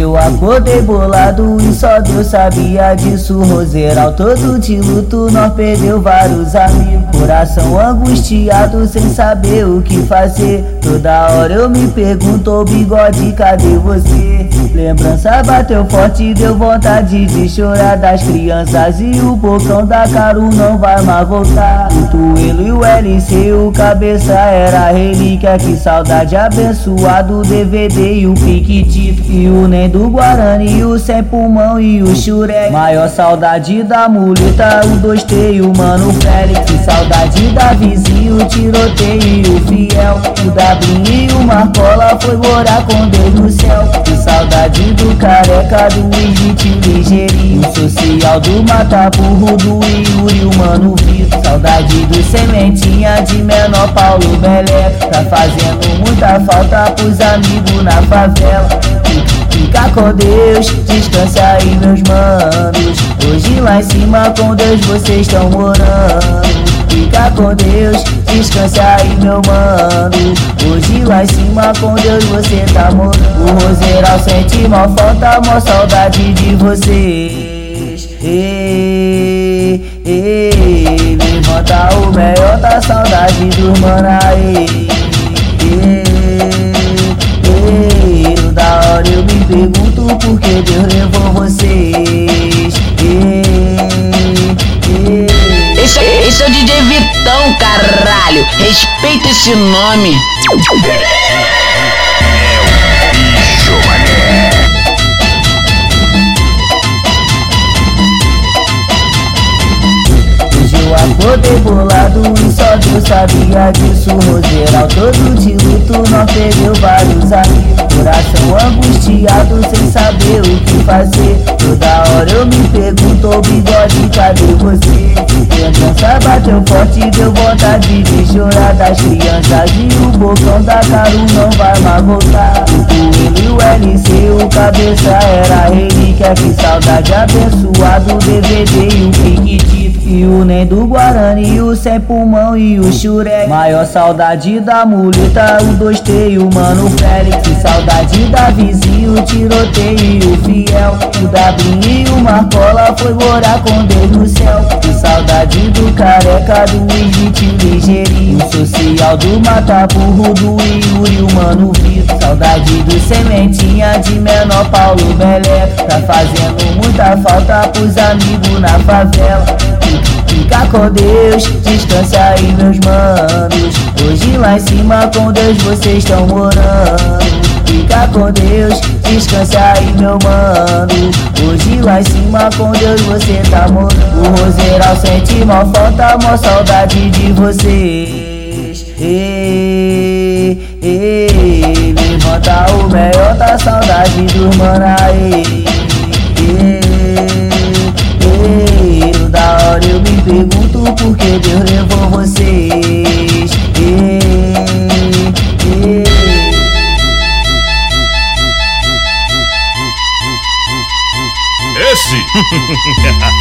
eu acordei bolado e só Deus sabia disso. Roseral todo de luto, nós perdeu vários amigos. Coração angustiado sem saber o que fazer. Toda hora eu me pergunto, bigode, cadê você? Lembrança bateu forte, deu vontade de chorar. Das crianças E o bocão da Caru não vai mais voltar. O Tuelo e o LC, o cabeça era relíquia. Que saudade abençoado, o DVD e o Piquitito E o Do Guarani, o Sem Pulmão e o Shurek Maior saudade da muleta, o dois o Mano Félix. Saudade da vizinha, o tiroteio e o Fiel. O Dabrinho e o Marcola foi morar com Deus no céu. Que saudade do careca, do Egito ligeirinho. Social do Mata Burro, do Yuri, o Mano Vitor. Saudade do Sementinha, de menor Paulo Belé. Tá fazendo muita falta pros amigos na favela Fica com Deus, descansa aí meus manos. Hoje lá em cima com Deus vocês estão morando Fica com Deus, descansa aí meu mano. Hoje lá em cima com Deus você tá morando. O Roseiral sente mó falta, mó saudade de vocês esse, é o DJ Vitão, caralho. Respeita esse nome. eu acordei bolado e só Deus sabia disso Roseral todo de luto, não perdeu vários amigos Coração angustiado sem saber o que fazer Toda hora eu me pergunto, bigode, cadê você? Lembrança bateu forte, deu vontade de chorar das crianças. E o bocão da Caru não vai mais voltar. O Coelho e o LC, o cabeça era relíquia Que saudade abençoado, o DVD e o piquitito e o nem do Guarani, o sem pulmão e o Shurek Maior saudade da muleta, o dois t o Mano Félix. Que saudade da vizinha, o tiroteio e o Fiel. O Dabrinho e o Marcola foi morar com Deus no céu saudade do careca, do Egito ligeirinho Social do Mata Burro, do Yuri, o Mano Saudade do Sementinha, de menor Paulo Belé Tá fazendo muita falta pros amigos na favela. Fica com Deus, descansa aí meus manos. Hoje lá em cima com Deus vocês estão morando Fica com Deus, descansa aí meu mano Hoje lá em cima com Deus você tá morando O Roseiral sente mó falta, mó saudade de vocês. Ei, ei, Levanta o melhor da saudade dos mano Esse